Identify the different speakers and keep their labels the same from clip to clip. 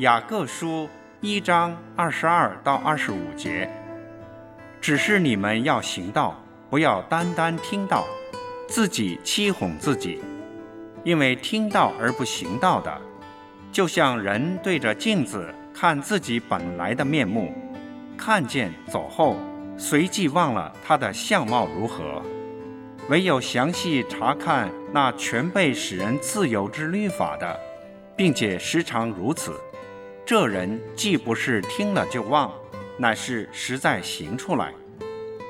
Speaker 1: 雅各书一章二十二到二十五节，只是你们要行道，不要单单听到，自己欺哄自己。因为听到而不行道的，就像人对着镜子看自己本来的面目，看见走后，随即忘了他的相貌如何。唯有详细查看那全被使人自由之律法的，并且时常如此。这人既不是听了就忘，乃是实在行出来，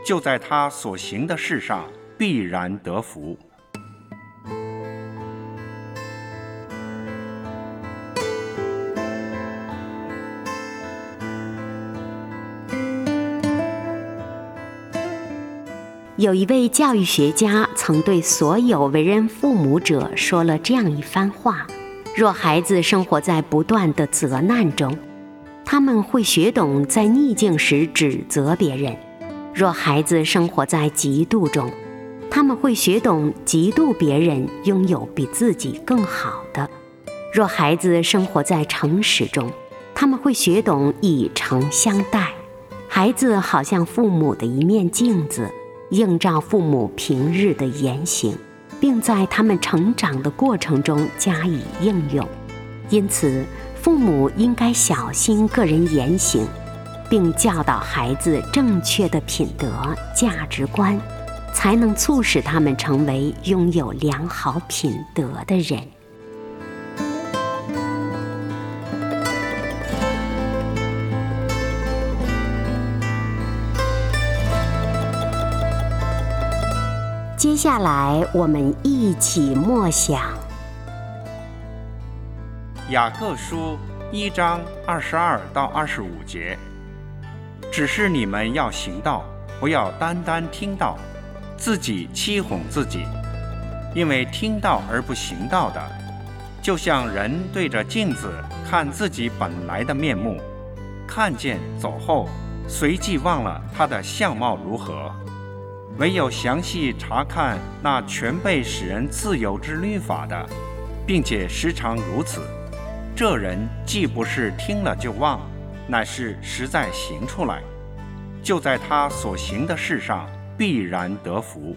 Speaker 1: 就在他所行的事上必然得福。
Speaker 2: 有一位教育学家曾对所有为人父母者说了这样一番话。若孩子生活在不断的责难中，他们会学懂在逆境时指责别人；若孩子生活在嫉妒中，他们会学懂嫉妒别人拥有比自己更好的；若孩子生活在诚实中，他们会学懂以诚相待。孩子好像父母的一面镜子，映照父母平日的言行。并在他们成长的过程中加以应用，因此，父母应该小心个人言行，并教导孩子正确的品德价值观，才能促使他们成为拥有良好品德的人。接下来，我们一起默想《
Speaker 1: 雅各书》一章二十二到二十五节。只是你们要行道，不要单单听到，自己欺哄自己。因为听到而不行道的，就像人对着镜子看自己本来的面目，看见走后，随即忘了他的相貌如何。唯有详细查看那全被使人自由之律法的，并且时常如此，这人既不是听了就忘，乃是实在行出来，就在他所行的事上必然得福。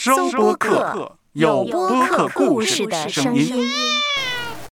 Speaker 3: 收播客，有播客故事的声音。